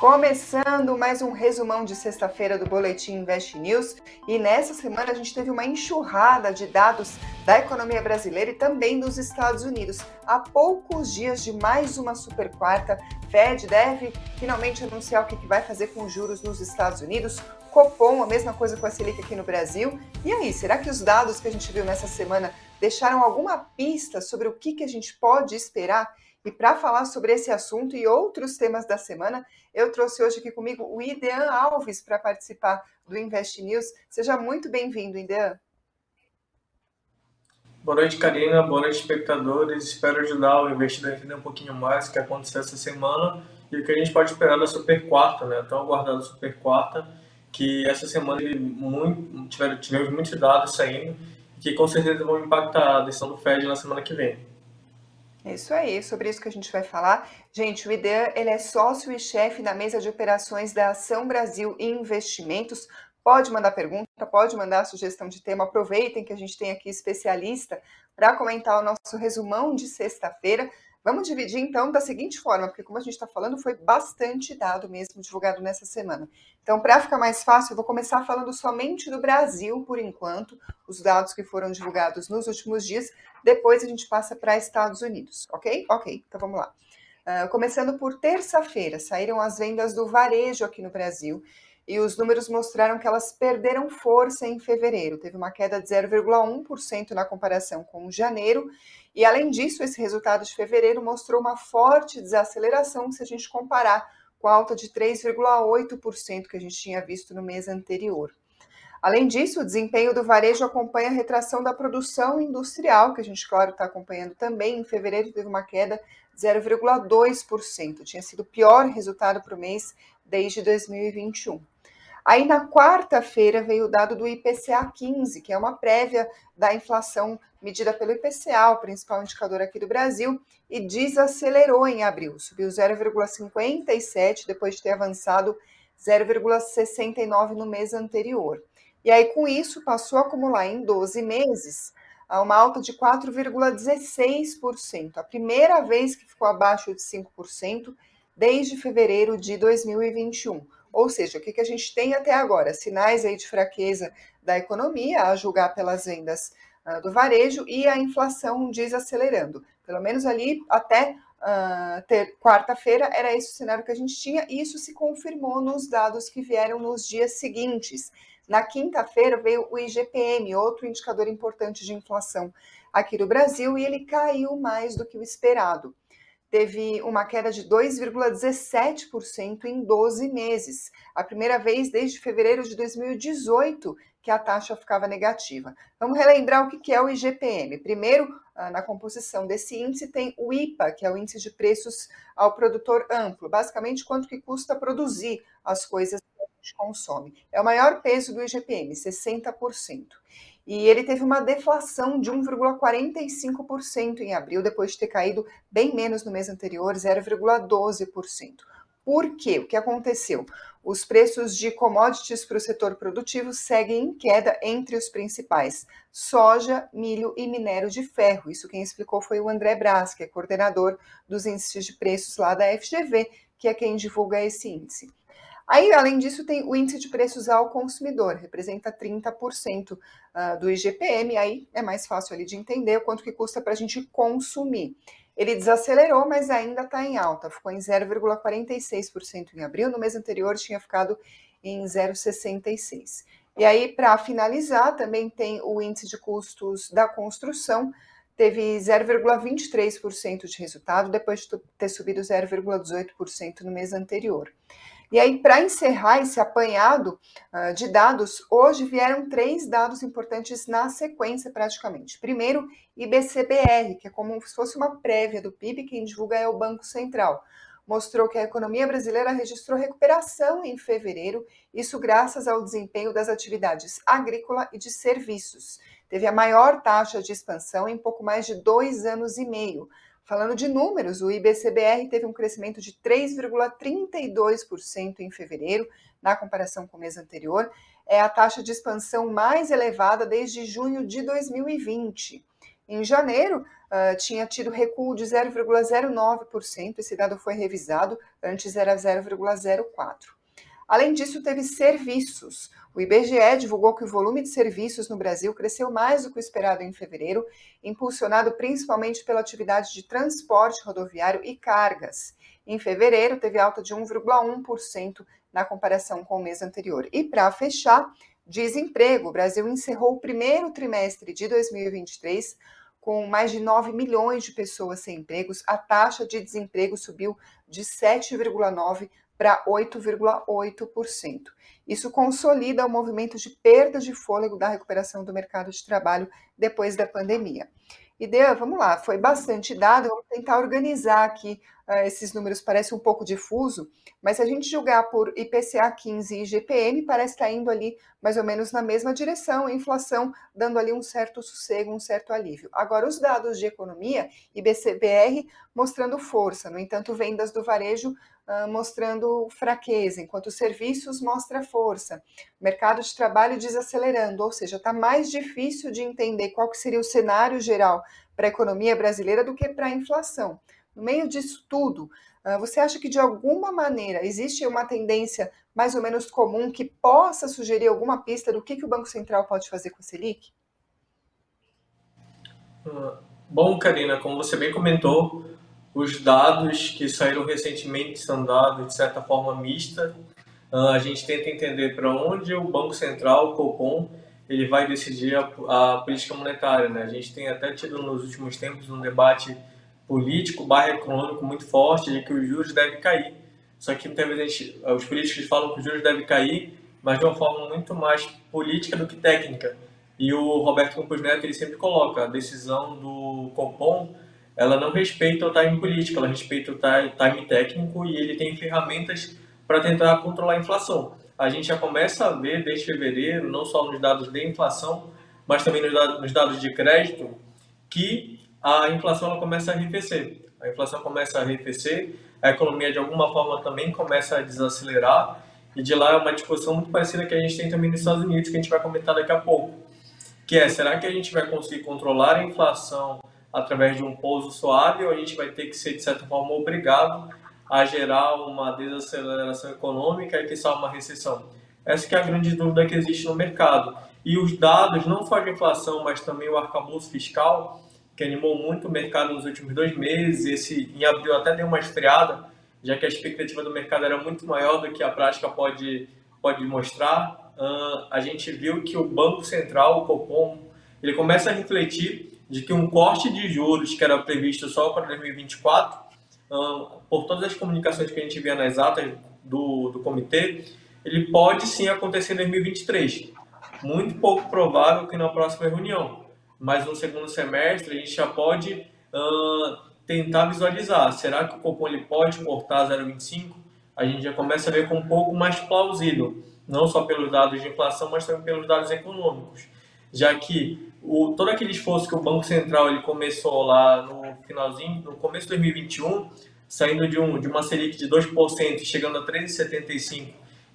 Começando mais um resumão de sexta-feira do Boletim Invest News. E nessa semana a gente teve uma enxurrada de dados da economia brasileira e também dos Estados Unidos. Há poucos dias de mais uma super quarta, Fed deve finalmente anunciar o que vai fazer com os juros nos Estados Unidos. Copom, a mesma coisa com a Selic aqui no Brasil. E aí, será que os dados que a gente viu nessa semana deixaram alguma pista sobre o que, que a gente pode esperar? E para falar sobre esse assunto e outros temas da semana, eu trouxe hoje aqui comigo o Idean Alves para participar do Invest News. Seja muito bem-vindo, Idean. Boa noite, Karina. Boa noite, espectadores. Espero ajudar o investidor a entender um pouquinho mais o que aconteceu essa semana e o que a gente pode esperar da Super Quarta, né? Tão aguardada Super Quarta, que essa semana tivemos muitos dados saindo que com certeza vão impactar a decisão do Fed na semana que vem. Isso aí, sobre isso que a gente vai falar. Gente, o IDEA ele é sócio e chefe da mesa de operações da Ação Brasil Investimentos. Pode mandar pergunta, pode mandar sugestão de tema. Aproveitem que a gente tem aqui especialista para comentar o nosso resumão de sexta-feira. Vamos dividir então da seguinte forma, porque como a gente está falando, foi bastante dado mesmo divulgado nessa semana. Então, para ficar mais fácil, eu vou começar falando somente do Brasil por enquanto, os dados que foram divulgados nos últimos dias. Depois a gente passa para Estados Unidos, ok? Ok, então vamos lá. Uh, começando por terça-feira, saíram as vendas do varejo aqui no Brasil e os números mostraram que elas perderam força em fevereiro. Teve uma queda de 0,1% na comparação com janeiro e, além disso, esse resultado de fevereiro mostrou uma forte desaceleração se a gente comparar com a alta de 3,8% que a gente tinha visto no mês anterior. Além disso, o desempenho do varejo acompanha a retração da produção industrial, que a gente, claro, está acompanhando também. Em fevereiro teve uma queda de 0,2%. Tinha sido o pior resultado para o mês desde 2021. Aí na quarta-feira veio o dado do IPCA 15, que é uma prévia da inflação medida pelo IPCA, o principal indicador aqui do Brasil, e desacelerou em abril, subiu 0,57 depois de ter avançado 0,69 no mês anterior. E aí com isso passou a acumular em 12 meses uma alta de 4,16%, a primeira vez que ficou abaixo de 5% desde fevereiro de 2021. Ou seja, o que, que a gente tem até agora? Sinais aí de fraqueza da economia, a julgar pelas vendas uh, do varejo e a inflação desacelerando. Pelo menos ali até uh, quarta-feira era esse o cenário que a gente tinha, e isso se confirmou nos dados que vieram nos dias seguintes. Na quinta-feira veio o IGPM, outro indicador importante de inflação aqui no Brasil, e ele caiu mais do que o esperado teve uma queda de 2,17% em 12 meses, a primeira vez desde fevereiro de 2018 que a taxa ficava negativa. Vamos relembrar o que é o IGPM. Primeiro, ah, na composição desse índice tem o IPA, que é o índice de preços ao produtor amplo, basicamente quanto que custa produzir as coisas que a gente consome. É o maior peso do IGPM, 60% e ele teve uma deflação de 1,45% em abril, depois de ter caído bem menos no mês anterior, 0,12%. Por quê? O que aconteceu? Os preços de commodities para o setor produtivo seguem em queda entre os principais: soja, milho e minério de ferro. Isso quem explicou foi o André Braz, que é coordenador dos índices de preços lá da FGV, que é quem divulga esse índice. Aí, além disso, tem o índice de preços ao consumidor, representa 30% ah, do IGPM, aí é mais fácil ali de entender o quanto que custa para a gente consumir. Ele desacelerou, mas ainda está em alta, ficou em 0,46% em abril, no mês anterior tinha ficado em 0,66%. E aí, para finalizar, também tem o índice de custos da construção, teve 0,23% de resultado, depois de ter subido 0,18% no mês anterior. E aí, para encerrar esse apanhado uh, de dados, hoje vieram três dados importantes na sequência, praticamente. Primeiro, IBCBR, que é como se fosse uma prévia do PIB, quem divulga é o Banco Central. Mostrou que a economia brasileira registrou recuperação em fevereiro, isso graças ao desempenho das atividades agrícola e de serviços. Teve a maior taxa de expansão em pouco mais de dois anos e meio Falando de números, o IBCBR teve um crescimento de 3,32% em fevereiro, na comparação com o mês anterior. É a taxa de expansão mais elevada desde junho de 2020. Em janeiro, uh, tinha tido recuo de 0,09%, esse dado foi revisado, antes era 0,04%. Além disso, teve serviços. O IBGE divulgou que o volume de serviços no Brasil cresceu mais do que o esperado em fevereiro, impulsionado principalmente pela atividade de transporte rodoviário e cargas. Em fevereiro, teve alta de 1,1% na comparação com o mês anterior. E para fechar, desemprego. O Brasil encerrou o primeiro trimestre de 2023 com mais de 9 milhões de pessoas sem empregos. A taxa de desemprego subiu de 7,9% para 8,8%. Isso consolida o movimento de perda de fôlego da recuperação do mercado de trabalho depois da pandemia. Dea, vamos lá, foi bastante dado, vamos tentar organizar aqui uh, esses números, parece um pouco difuso, mas se a gente julgar por IPCA 15 e IGPM, parece estar indo ali mais ou menos na mesma direção, a inflação dando ali um certo sossego, um certo alívio. Agora, os dados de economia, IBCBR mostrando força, no entanto, vendas do varejo mostrando fraqueza, enquanto os serviços mostra força. Mercado de trabalho desacelerando, ou seja, está mais difícil de entender qual seria o cenário geral para a economia brasileira do que para a inflação. No meio disso tudo, ah, você acha que de alguma maneira existe uma tendência mais ou menos comum que possa sugerir alguma pista do que, que o Banco Central pode fazer com a Selic? Ah, bom, Karina, como você bem comentou, os dados que saíram recentemente são dados de certa forma mista. Ah, a gente tenta entender para onde o Banco Central, o Copom, ele vai decidir a, a política monetária. Né? A gente tem até tido nos últimos tempos um debate político barra econômico muito forte de que os juros devem cair. Só que muitas vezes gente, os políticos falam que os juros devem cair, mas de uma forma muito mais política do que técnica. E o Roberto Campos Neto ele sempre coloca a decisão do Copom, ela não respeita o time político, ela respeita o time técnico e ele tem ferramentas para tentar controlar a inflação. A gente já começa a ver desde fevereiro, não só nos dados de inflação, mas também nos dados de crédito, que a inflação ela começa a arrefecer. A inflação começa a arrefecer, a economia de alguma forma também começa a desacelerar, e de lá é uma discussão muito parecida que a gente tem também nos Estados Unidos, que a gente vai comentar daqui a pouco. Que é, será que a gente vai conseguir controlar a inflação através de um pouso suave ou a gente vai ter que ser, de certa forma, obrigado a gerar uma desaceleração econômica e que só uma recessão? Essa é a grande dúvida que existe no mercado. E os dados, não só de inflação, mas também o arcabouço fiscal, que animou muito o mercado nos últimos dois meses. Esse em abril até deu uma esfriada, já que a expectativa do mercado era muito maior do que a prática pode, pode mostrar. Uh, a gente viu que o Banco Central, o Copom, ele começa a refletir de que um corte de juros que era previsto só para 2024, uh, por todas as comunicações que a gente via nas atas do, do comitê, ele pode sim acontecer em 2023. Muito pouco provável que na próxima reunião mas no segundo semestre a gente já pode uh, tentar visualizar. Será que o Copom ele pode cortar 0,25? A gente já começa a ver com um pouco mais plausível, não só pelos dados de inflação, mas também pelos dados econômicos, já que o, todo aquele esforço que o Banco Central ele começou lá no finalzinho, no começo de 2021, saindo de, um, de uma Selic de 2% e chegando a 3,75%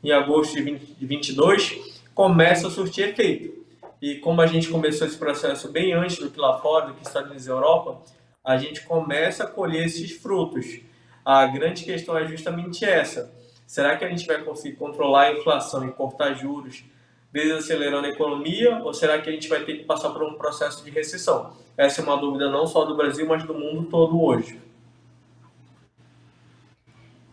em agosto de 2022, começa a surtir efeito. E como a gente começou esse processo bem antes do que lá fora, do que Estados Unidos e Europa, a gente começa a colher esses frutos. A grande questão é justamente essa. Será que a gente vai conseguir controlar a inflação e cortar juros, desacelerando a economia, ou será que a gente vai ter que passar por um processo de recessão? Essa é uma dúvida não só do Brasil, mas do mundo todo hoje.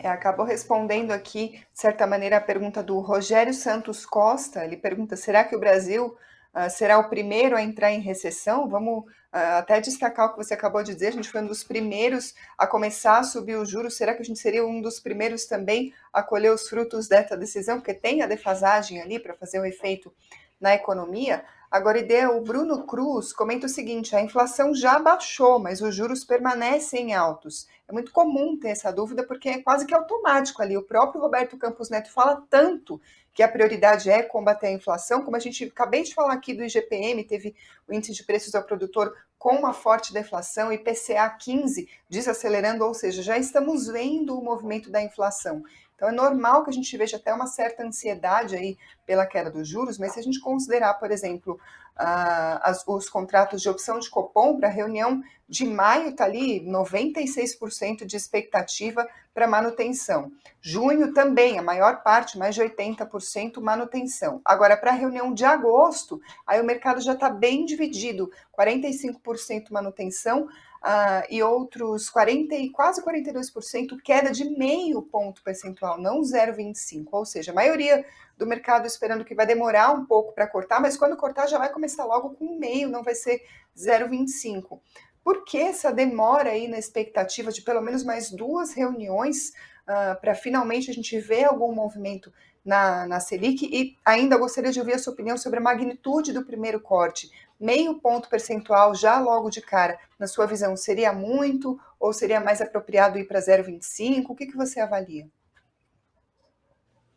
É, acabou respondendo aqui, de certa maneira, a pergunta do Rogério Santos Costa. Ele pergunta: será que o Brasil uh, será o primeiro a entrar em recessão. Vamos uh, até destacar o que você acabou de dizer, a gente foi um dos primeiros a começar a subir os juros. Será que a gente seria um dos primeiros também a colher os frutos dessa decisão? Porque tem a defasagem ali para fazer o efeito na economia. Agora, ideia, o Bruno Cruz comenta o seguinte: a inflação já baixou, mas os juros permanecem altos. É muito comum ter essa dúvida, porque é quase que automático ali. O próprio Roberto Campos Neto fala tanto que a prioridade é combater a inflação, como a gente acabei de falar aqui do IGPM, teve o índice de preços ao produtor com uma forte deflação, IPCA 15 desacelerando, ou seja, já estamos vendo o movimento da inflação. Então é normal que a gente veja até uma certa ansiedade aí pela queda dos juros, mas se a gente considerar, por exemplo, as, os contratos de opção de Copom para a reunião de maio está ali 96% de expectativa para manutenção. Junho também, a maior parte, mais de 80% manutenção. Agora, para a reunião de agosto, aí o mercado já está bem dividido, 45% manutenção, uh, e outros 40 e quase 42% queda de meio ponto percentual, não 0,25. Ou seja, a maioria do mercado esperando que vai demorar um pouco para cortar, mas quando cortar já vai começar logo com meio, não vai ser 0,25. Por que essa demora aí na expectativa de pelo menos mais duas reuniões uh, para finalmente a gente ver algum movimento na, na Selic? E ainda gostaria de ouvir a sua opinião sobre a magnitude do primeiro corte meio ponto percentual já logo de cara, na sua visão, seria muito ou seria mais apropriado ir para 0,25? O que, que você avalia?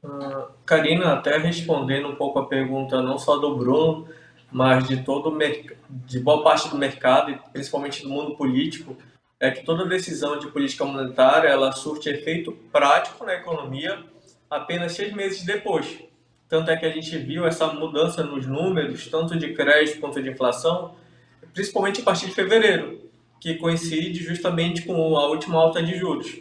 Uh, Karina, até respondendo um pouco a pergunta não só do Bruno, mas de todo de boa parte do mercado principalmente do mundo político, é que toda decisão de política monetária ela surte efeito prático na economia apenas seis meses depois. Tanto é que a gente viu essa mudança nos números, tanto de crédito quanto de inflação, principalmente a partir de fevereiro, que coincide justamente com a última alta de juros.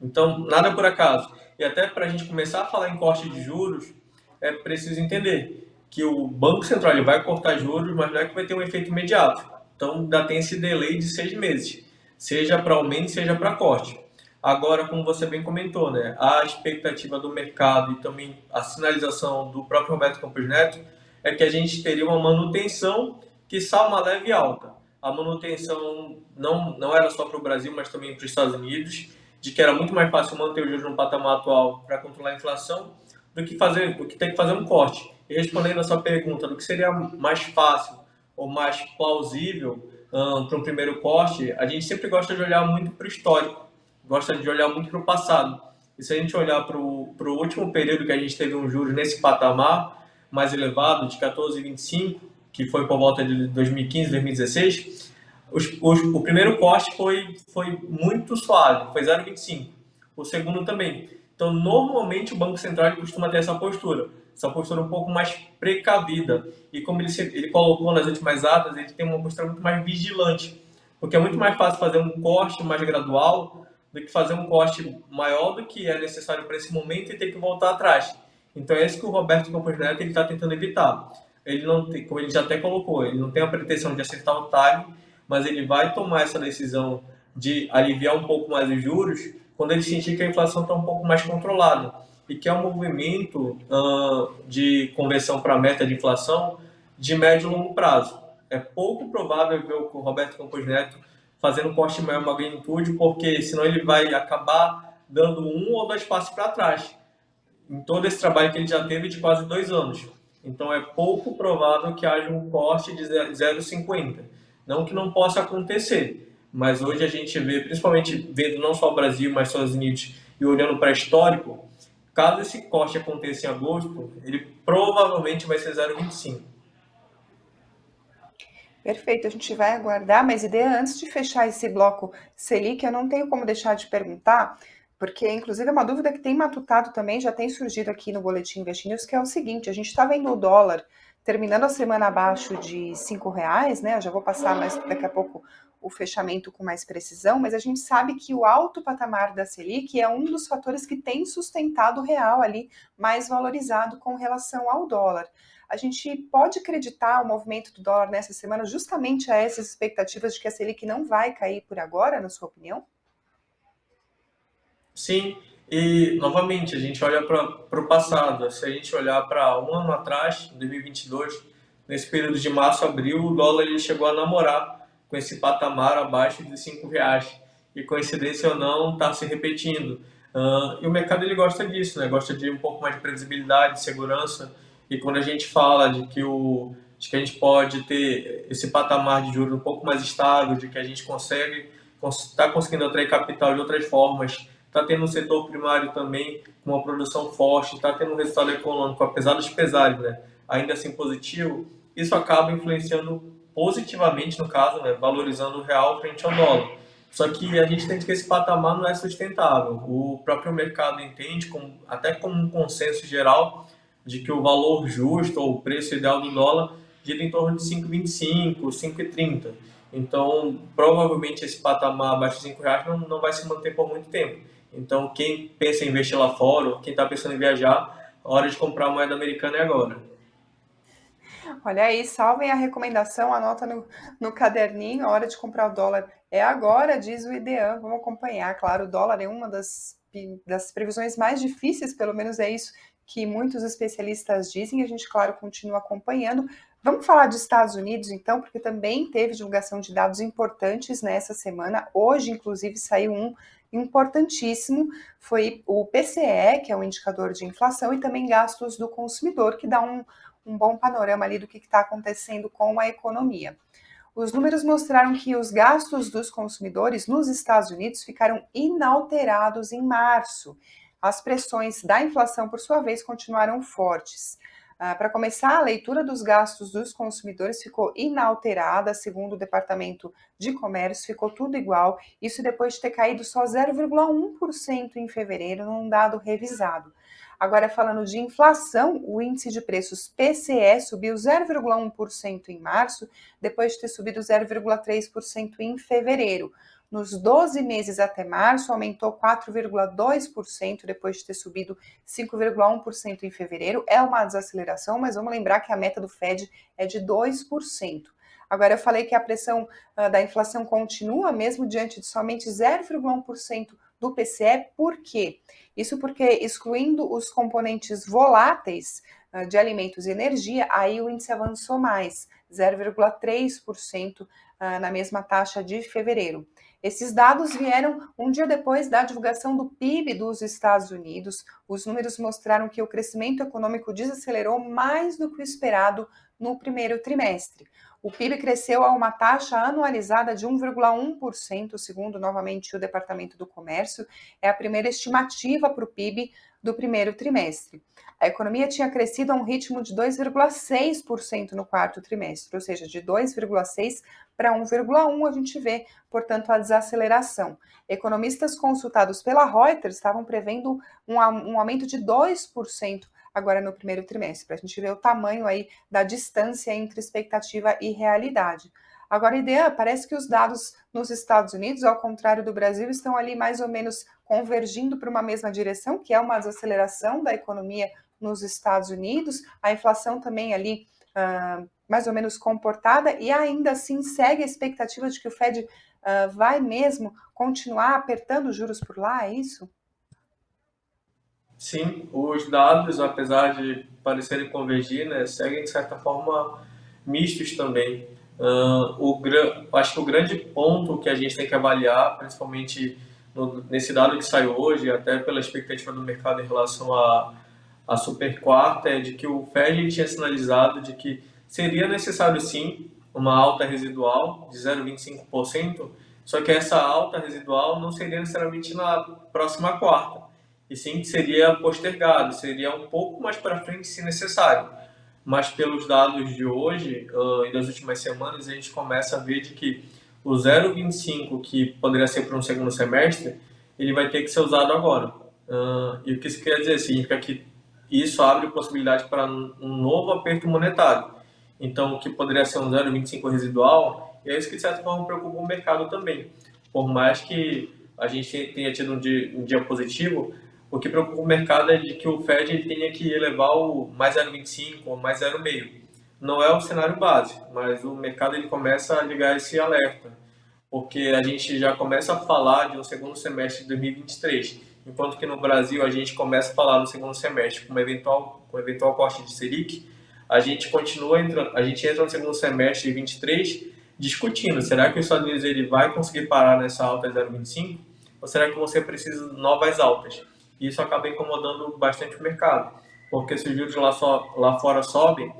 Então, nada por acaso. E até para a gente começar a falar em corte de juros, é preciso entender que o Banco Central ele vai cortar juros, mas não é que vai ter um efeito imediato. Então, ainda tem esse delay de seis meses, seja para aumento, seja para corte. Agora, como você bem comentou, né, a expectativa do mercado e também a sinalização do próprio Roberto Campos Neto é que a gente teria uma manutenção que está uma leve alta. A manutenção não, não era só para o Brasil, mas também para os Estados Unidos, de que era muito mais fácil manter o juros no patamar atual para controlar a inflação do que fazer, do que ter que fazer um corte. E respondendo a sua pergunta, do que seria mais fácil ou mais plausível um, para um primeiro corte, a gente sempre gosta de olhar muito para o histórico gosta de olhar muito para o passado. E se a gente olhar para o último período que a gente teve um juros nesse patamar mais elevado, de 14,25, que foi por volta de 2015, 2016, os, os, o primeiro corte foi, foi muito suave, foi 0,25. O segundo também. Então, normalmente, o Banco Central costuma ter essa postura, essa postura um pouco mais precavida. E como ele, ele colocou nas últimas atas, ele tem uma postura muito mais vigilante. Porque é muito mais fácil fazer um corte mais gradual do que fazer um corte maior do que é necessário para esse momento e ter que voltar atrás. Então é isso que o Roberto Campos Neto está tentando evitar. Ele não tem, como ele já até colocou, ele não tem a pretensão de acertar o time, mas ele vai tomar essa decisão de aliviar um pouco mais os juros quando ele sentir que a inflação está um pouco mais controlada e que é um movimento uh, de conversão para a meta de inflação de médio e longo prazo. É pouco provável ver o Roberto Campos Neto fazendo um corte maior magnitude, porque senão ele vai acabar dando um ou dois passos para trás em todo esse trabalho que ele já teve de quase dois anos. Então é pouco provável que haja um corte de 0,50. Não que não possa acontecer, mas hoje a gente vê, principalmente vendo não só o Brasil, mas Estados Unidos e olhando para histórico, caso esse corte aconteça em agosto, ele provavelmente vai ser 0,25. Perfeito, a gente vai aguardar, mas ideia antes de fechar esse bloco Selic, eu não tenho como deixar de perguntar, porque inclusive é uma dúvida que tem matutado também, já tem surgido aqui no Boletim Investimentos, que é o seguinte, a gente está vendo o dólar terminando a semana abaixo de cinco reais, né? Eu já vou passar mais daqui a pouco o fechamento com mais precisão, mas a gente sabe que o alto patamar da Selic é um dos fatores que tem sustentado o real ali mais valorizado com relação ao dólar a gente pode acreditar o movimento do dólar nessa semana justamente a essas expectativas de que a Selic não vai cair por agora, na sua opinião? Sim, e novamente a gente olha para o passado. Se a gente olhar para um ano atrás, 2022, nesse período de março abril, o dólar ele chegou a namorar com esse patamar abaixo de cinco reais. E coincidência ou não, está se repetindo. Uh, e o mercado ele gosta disso, né? Gosta de um pouco mais de previsibilidade, segurança. E quando a gente fala de que, o, de que a gente pode ter esse patamar de juros um pouco mais estável, de que a gente consegue está conseguindo atrair capital de outras formas, está tendo um setor primário também com uma produção forte, está tendo um resultado econômico, apesar dos pesares, né, ainda assim positivo, isso acaba influenciando positivamente, no caso, né, valorizando o real frente ao dólar. Só que a gente tem que esse patamar não é sustentável. O próprio mercado entende, como, até como um consenso geral, de que o valor justo ou o preço ideal do dólar gira em torno de 5,25, 5,30. Então, provavelmente esse patamar abaixo de 5 reais não, não vai se manter por muito tempo. Então, quem pensa em investir lá fora, ou quem está pensando em viajar, a hora de comprar moeda americana é agora. Olha aí, salvem a recomendação, anota no, no caderninho, a hora de comprar o dólar é agora, diz o IDEAN. Vamos acompanhar, claro, o dólar é uma das, das previsões mais difíceis, pelo menos é isso que muitos especialistas dizem, a gente, claro, continua acompanhando. Vamos falar dos Estados Unidos, então, porque também teve divulgação de dados importantes nessa semana. Hoje, inclusive, saiu um importantíssimo, foi o PCE, que é o indicador de inflação, e também gastos do consumidor, que dá um, um bom panorama ali do que está acontecendo com a economia. Os números mostraram que os gastos dos consumidores nos Estados Unidos ficaram inalterados em março. As pressões da inflação, por sua vez, continuaram fortes. Ah, Para começar, a leitura dos gastos dos consumidores ficou inalterada, segundo o Departamento de Comércio, ficou tudo igual, isso depois de ter caído só 0,1% em fevereiro, num dado revisado. Agora, falando de inflação, o índice de preços PCE subiu 0,1% em março, depois de ter subido 0,3% em fevereiro. Nos 12 meses até março, aumentou 4,2%, depois de ter subido 5,1% em fevereiro. É uma desaceleração, mas vamos lembrar que a meta do Fed é de 2%. Agora, eu falei que a pressão uh, da inflação continua, mesmo diante de somente 0,1% do PCE, por quê? Isso porque, excluindo os componentes voláteis uh, de alimentos e energia, aí o índice avançou mais, 0,3% uh, na mesma taxa de fevereiro. Esses dados vieram um dia depois da divulgação do PIB dos Estados Unidos. Os números mostraram que o crescimento econômico desacelerou mais do que o esperado no primeiro trimestre. O PIB cresceu a uma taxa anualizada de 1,1%, segundo novamente o Departamento do Comércio. É a primeira estimativa para o PIB do primeiro trimestre. A economia tinha crescido a um ritmo de 2,6% no quarto trimestre, ou seja, de 2,6% para 1,1% a gente vê, portanto, a desaceleração. Economistas consultados pela Reuters estavam prevendo um, um aumento de 2% agora no primeiro trimestre, para a gente ver o tamanho aí da distância entre expectativa e realidade. Agora, ideia, parece que os dados nos Estados Unidos, ao contrário do Brasil, estão ali mais ou menos convergindo para uma mesma direção, que é uma desaceleração da economia nos Estados Unidos, a inflação também ali uh, mais ou menos comportada, e ainda assim segue a expectativa de que o Fed uh, vai mesmo continuar apertando os juros por lá, é isso? Sim, os dados, apesar de parecerem convergir, né, seguem de certa forma mistos também. Uh, o, acho que o grande ponto que a gente tem que avaliar, principalmente no, nesse dado que saiu hoje, até pela expectativa do mercado em relação à a, super quarta, é de que o Fed tinha sinalizado de que seria necessário sim uma alta residual de 0,25%, só que essa alta residual não seria necessariamente na próxima quarta, e sim que seria postergado, seria um pouco mais para frente se necessário mas pelos dados de hoje uh, e das últimas semanas, a gente começa a ver de que o 0,25 que poderia ser para um segundo semestre, ele vai ter que ser usado agora. Uh, e o que isso quer dizer? Significa que isso abre possibilidade para um novo aperto monetário. Então, o que poderia ser um 0,25 residual, e é isso que de certa forma preocupa o mercado também. Por mais que a gente tenha tido um dia, um dia positivo, o que preocupa o mercado é de que o Fed tenha que elevar o mais 0,25 ou mais 0,5. Não é o cenário base, mas o mercado ele começa a ligar esse alerta, porque a gente já começa a falar de um segundo semestre de 2023, enquanto que no Brasil a gente começa a falar no segundo semestre com um eventual, com eventual corte de Selic, a gente continua entrando, a gente entra no segundo semestre de 23 discutindo, será que os Estados Unidos ele vai conseguir parar nessa alta 0,25 ou será que você precisa de novas altas? E isso acaba incomodando bastante o mercado, porque se os juros lá, só, lá fora sobem,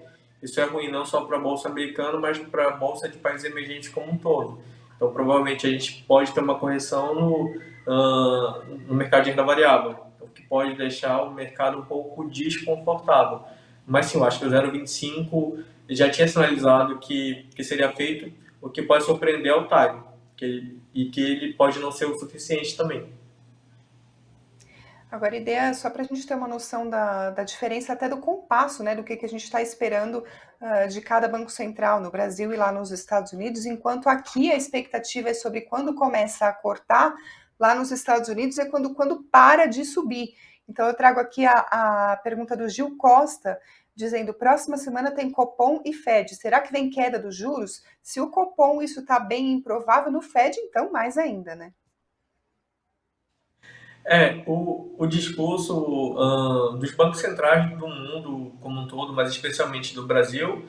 isso é ruim não só para a bolsa americana, mas para a bolsa de países emergentes como um todo. Então, provavelmente a gente pode ter uma correção no, uh, no mercado de renda variável, o que pode deixar o mercado um pouco desconfortável. Mas sim, eu acho que o 0,25 já tinha sinalizado que, que seria feito, o que pode surpreender é o time, que, e que ele pode não ser o suficiente também. Agora, a ideia, só para a gente ter uma noção da, da diferença até do compasso, né, do que, que a gente está esperando uh, de cada banco central no Brasil e lá nos Estados Unidos, enquanto aqui a expectativa é sobre quando começa a cortar, lá nos Estados Unidos é quando, quando para de subir. Então, eu trago aqui a, a pergunta do Gil Costa, dizendo: próxima semana tem Copom e Fed. Será que vem queda dos juros? Se o Copom isso está bem improvável, no Fed, então mais ainda, né? É, o, o discurso uh, dos bancos centrais do mundo como um todo, mas especialmente do Brasil,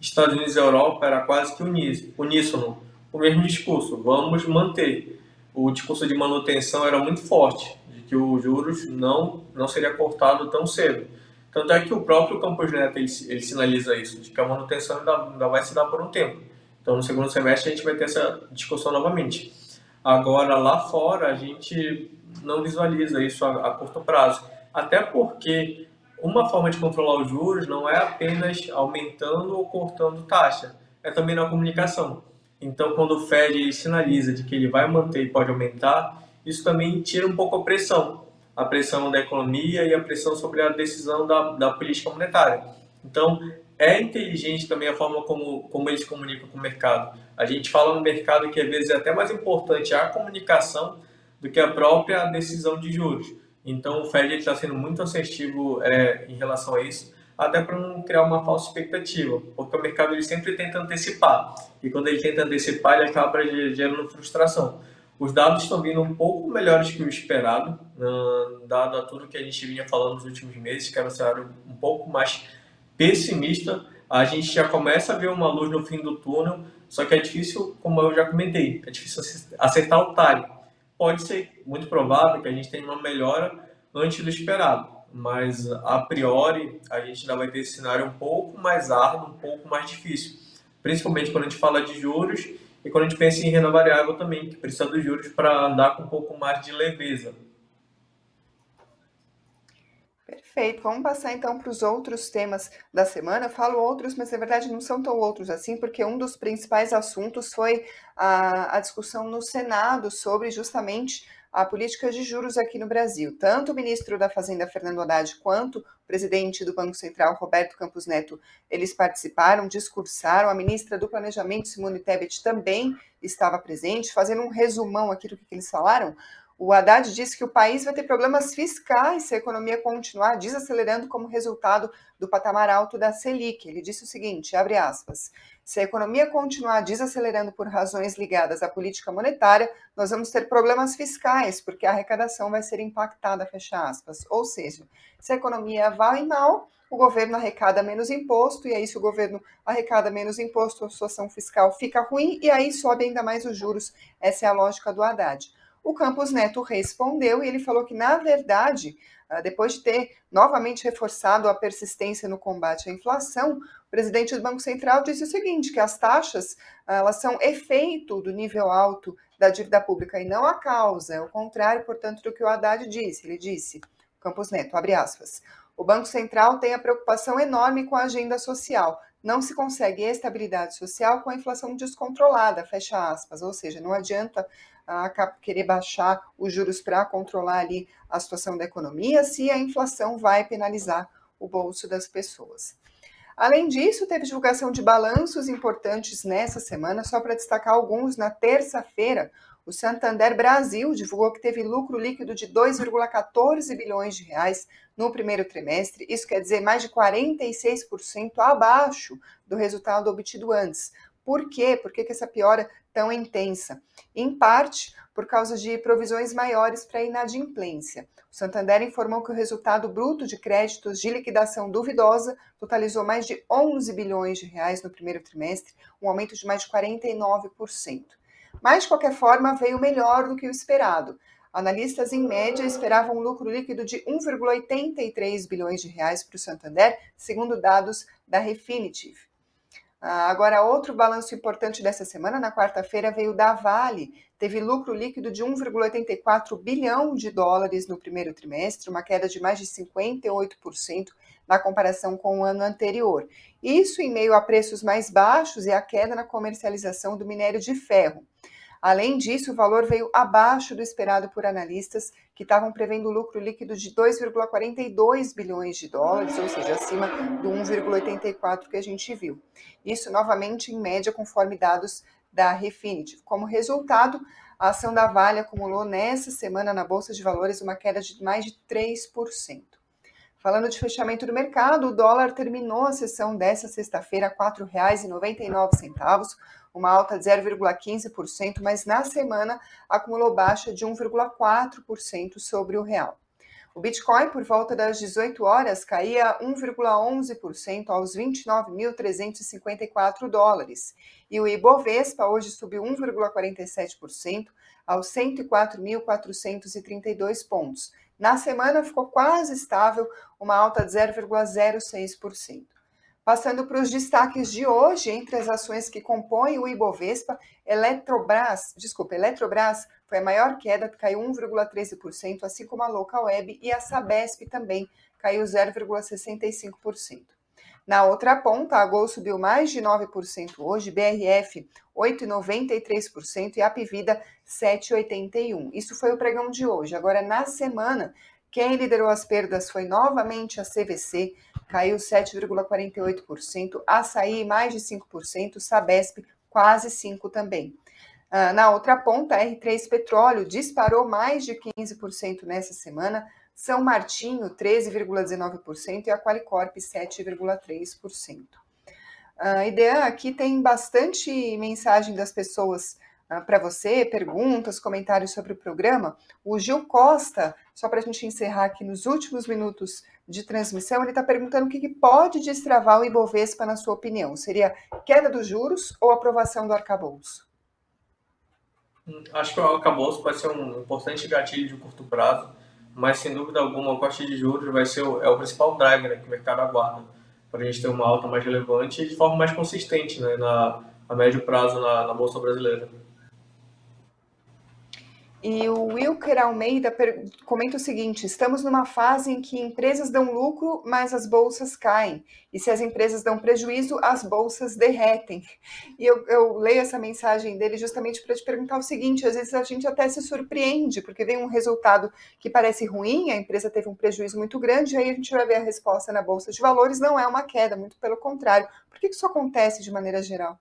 Estados Unidos e Europa era quase que uníssono. O mesmo discurso, vamos manter. O discurso de manutenção era muito forte, de que os juros não, não seria cortado tão cedo. Tanto é que o próprio Campos Neto ele, ele sinaliza isso, de que a manutenção ainda, ainda vai se dar por um tempo. Então, no segundo semestre, a gente vai ter essa discussão novamente. Agora, lá fora, a gente não visualiza isso a, a curto prazo. Até porque uma forma de controlar os juros não é apenas aumentando ou cortando taxa, é também na comunicação. Então, quando o Fed sinaliza de que ele vai manter e pode aumentar, isso também tira um pouco a pressão, a pressão da economia e a pressão sobre a decisão da, da política monetária. Então, é inteligente também a forma como, como eles comunicam com o mercado. A gente fala no mercado que às vezes é até mais importante a comunicação do que a própria decisão de juros. Então o Fed está sendo muito assertivo é, em relação a isso, até para não criar uma falsa expectativa, porque o mercado ele sempre tenta antecipar, e quando ele tenta antecipar, ele acaba gerando frustração. Os dados estão vindo um pouco melhores que o esperado, dado a tudo que a gente vinha falando nos últimos meses, que era um cenário um pouco mais pessimista. A gente já começa a ver uma luz no fim do túnel, só que é difícil, como eu já comentei, é difícil acertar o time pode ser muito provável que a gente tenha uma melhora antes do esperado, mas a priori a gente ainda vai ter esse cenário um pouco mais árduo, um pouco mais difícil, principalmente quando a gente fala de juros e quando a gente pensa em renda variável também, que precisa dos juros para andar com um pouco mais de leveza. Perfeito. Vamos passar então para os outros temas da semana. Eu falo outros, mas na verdade não são tão outros assim, porque um dos principais assuntos foi a, a discussão no Senado sobre justamente a política de juros aqui no Brasil. Tanto o ministro da Fazenda, Fernando Haddad, quanto o presidente do Banco Central, Roberto Campos Neto, eles participaram, discursaram. A ministra do Planejamento, Simone Tebet, também estava presente, fazendo um resumão aqui do que, eles falaram. O Haddad disse que o país vai ter problemas fiscais se a economia continuar desacelerando como resultado do patamar alto da Selic. Ele disse o seguinte, abre aspas, se a economia continuar desacelerando por razões ligadas à política monetária, nós vamos ter problemas fiscais, porque a arrecadação vai ser impactada, fecha aspas. Ou seja, se a economia vai mal, o governo arrecada menos imposto, e aí se o governo arrecada menos imposto, a situação fiscal fica ruim, e aí sobe ainda mais os juros. Essa é a lógica do Haddad. O Campos Neto respondeu e ele falou que, na verdade, ah, depois de ter novamente reforçado a persistência no combate à inflação, o presidente do Banco Central disse o seguinte, que as taxas ah, elas são efeito do nível alto da dívida pública e não a causa, é o contrário, portanto, do que o Haddad disse. Ele disse, Campos Neto, abre aspas, o Banco Central tem a preocupação enorme com a agenda social. Não se consegue estabilidade social com a inflação descontrolada, fecha aspas. Ou seja, não adianta a querer baixar os juros para controlar ali a situação da economia, se a inflação vai penalizar o bolso das pessoas. Além disso, teve divulgação de balanços importantes nessa semana, só para destacar alguns, na terça-feira, o Santander Brasil divulgou que teve lucro líquido de 2,14 bilhões de reais no primeiro trimestre. Isso quer dizer mais de 46% abaixo do resultado obtido antes. Por quê? Por que, que essa piora tão intensa? Em parte por causa de provisões maiores para inadimplência. O Santander informou que o resultado bruto de créditos de liquidação duvidosa totalizou mais de 11 bilhões de reais no primeiro trimestre, um aumento de mais de 49%. Mas, de qualquer forma, veio melhor do que o esperado. Analistas, em média, esperavam um lucro líquido de 1,83 bilhões de reais para o Santander, segundo dados da Refinitiv. Ah, agora, outro balanço importante dessa semana, na quarta-feira, veio da Vale. Teve lucro líquido de 1,84 bilhão de dólares no primeiro trimestre, uma queda de mais de 58% na comparação com o ano anterior. Isso em meio a preços mais baixos e a queda na comercialização do minério de ferro. Além disso, o valor veio abaixo do esperado por analistas, que estavam prevendo lucro líquido de 2,42 bilhões de dólares, ou seja, acima do 1,84 que a gente viu. Isso novamente em média, conforme dados da Refinitiv. Como resultado, a ação da Vale acumulou nessa semana na Bolsa de Valores uma queda de mais de 3%. Falando de fechamento do mercado, o dólar terminou a sessão dessa sexta-feira a R$ 4,99, uma alta de 0,15%, mas na semana acumulou baixa de 1,4% sobre o real. O Bitcoin, por volta das 18 horas, caía 1,11% aos 29.354 dólares. E o Ibovespa hoje subiu 1,47% aos 104.432 pontos. Na semana ficou quase estável, uma alta de 0,06%. Passando para os destaques de hoje, entre as ações que compõem o Ibovespa, Eletrobras, desculpa, Eletrobras foi a maior queda, caiu 1,13%, assim como a Local Web e a Sabesp também caiu 0,65%. Na outra ponta, a Gol subiu mais de 9% hoje, BRF 8,93% e a Pivida 7,81%. Isso foi o pregão de hoje. Agora, na semana, quem liderou as perdas foi novamente a CVC, caiu 7,48%, Açaí mais de 5%, Sabesp quase 5% também. Uh, na outra ponta, a R3 Petróleo disparou mais de 15% nessa semana, São Martinho 13,19% e a Qualicorp 7,3%. Uh, Idean, aqui tem bastante mensagem das pessoas uh, para você, perguntas, comentários sobre o programa. O Gil Costa, só para a gente encerrar aqui nos últimos minutos de transmissão, ele está perguntando o que, que, pode destravar o Ibovespa, na sua opinião. Seria queda dos juros ou aprovação do arcabouço? Acho que o arcabouço pode ser um importante gatilho de curto prazo, mas sem dúvida alguma o corte de juros vai ser o, é o principal driver né, que o mercado aguarda para a gente ter uma alta mais relevante e de forma mais consistente né, na, a médio prazo na, na Bolsa Brasileira. E o Wilker Almeida comenta o seguinte: estamos numa fase em que empresas dão lucro, mas as bolsas caem. E se as empresas dão prejuízo, as bolsas derretem. E eu, eu leio essa mensagem dele justamente para te perguntar o seguinte: às vezes a gente até se surpreende, porque vem um resultado que parece ruim, a empresa teve um prejuízo muito grande, e aí a gente vai ver a resposta na Bolsa de Valores, não é uma queda, muito pelo contrário. Por que isso acontece de maneira geral?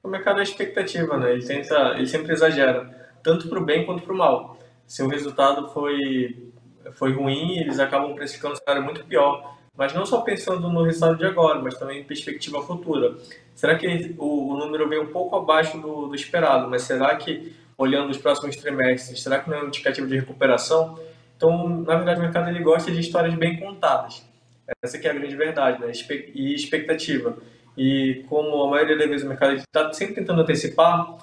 O mercado é expectativa, né? Ele, tenta, ele sempre exagera tanto para o bem quanto para o mal. Se o resultado foi, foi ruim, eles acabam precificando um cenário muito pior. Mas não só pensando no resultado de agora, mas também em perspectiva futura. Será que o, o número veio um pouco abaixo do, do, esperado, mas será que, olhando os próximos trimestres, será que não é um indicativo de recuperação? Então, na verdade, o mercado ele gosta de histórias bem contadas. Essa que é a grande verdade, né? E expectativa. E como a maioria das vezes o mercado está sempre tentando antecipar,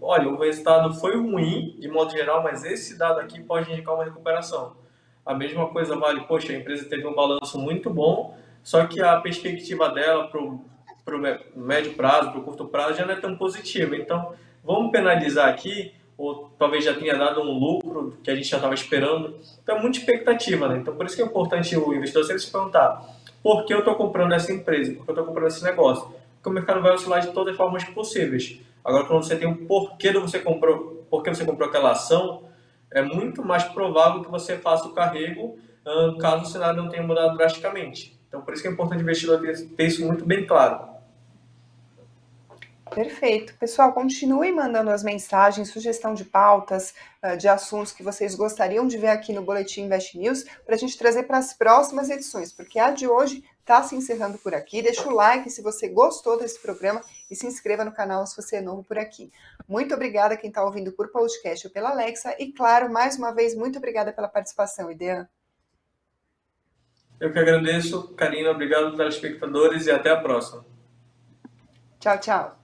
olha, o resultado foi ruim, de modo geral, mas esse dado aqui pode indicar uma recuperação. A mesma coisa vale, poxa, a empresa teve um balanço muito bom, só que a perspectiva dela para o médio prazo, para o curto prazo, já não é tão positiva. Então, vamos penalizar aqui, ou talvez já tenha dado um lucro que a gente já estava esperando. Então, é muita expectativa, né? Então, por isso que é importante o investidor sempre se perguntar, por que eu estou comprando essa empresa? Por que eu estou comprando esse negócio? Porque o mercado vai oscilar de todas as formas possíveis. Agora, quando você tem um porquê você comprou, porquê você comprou aquela ação, é muito mais provável que você faça o carrego caso o cenário não tenha mudado drasticamente. Então, por isso que é importante o investidor ter isso muito bem claro. Perfeito. Pessoal, continuem mandando as mensagens, sugestão de pautas, de assuntos que vocês gostariam de ver aqui no Boletim Invest News, para a gente trazer para as próximas edições, porque a de hoje está se encerrando por aqui. Deixa o like se você gostou desse programa e se inscreva no canal se você é novo por aqui. Muito obrigada quem está ouvindo por podcast ou pela Alexa. E, claro, mais uma vez, muito obrigada pela participação, Idean. Eu que agradeço, Karina. Obrigado, telespectadores, e até a próxima. Tchau, tchau.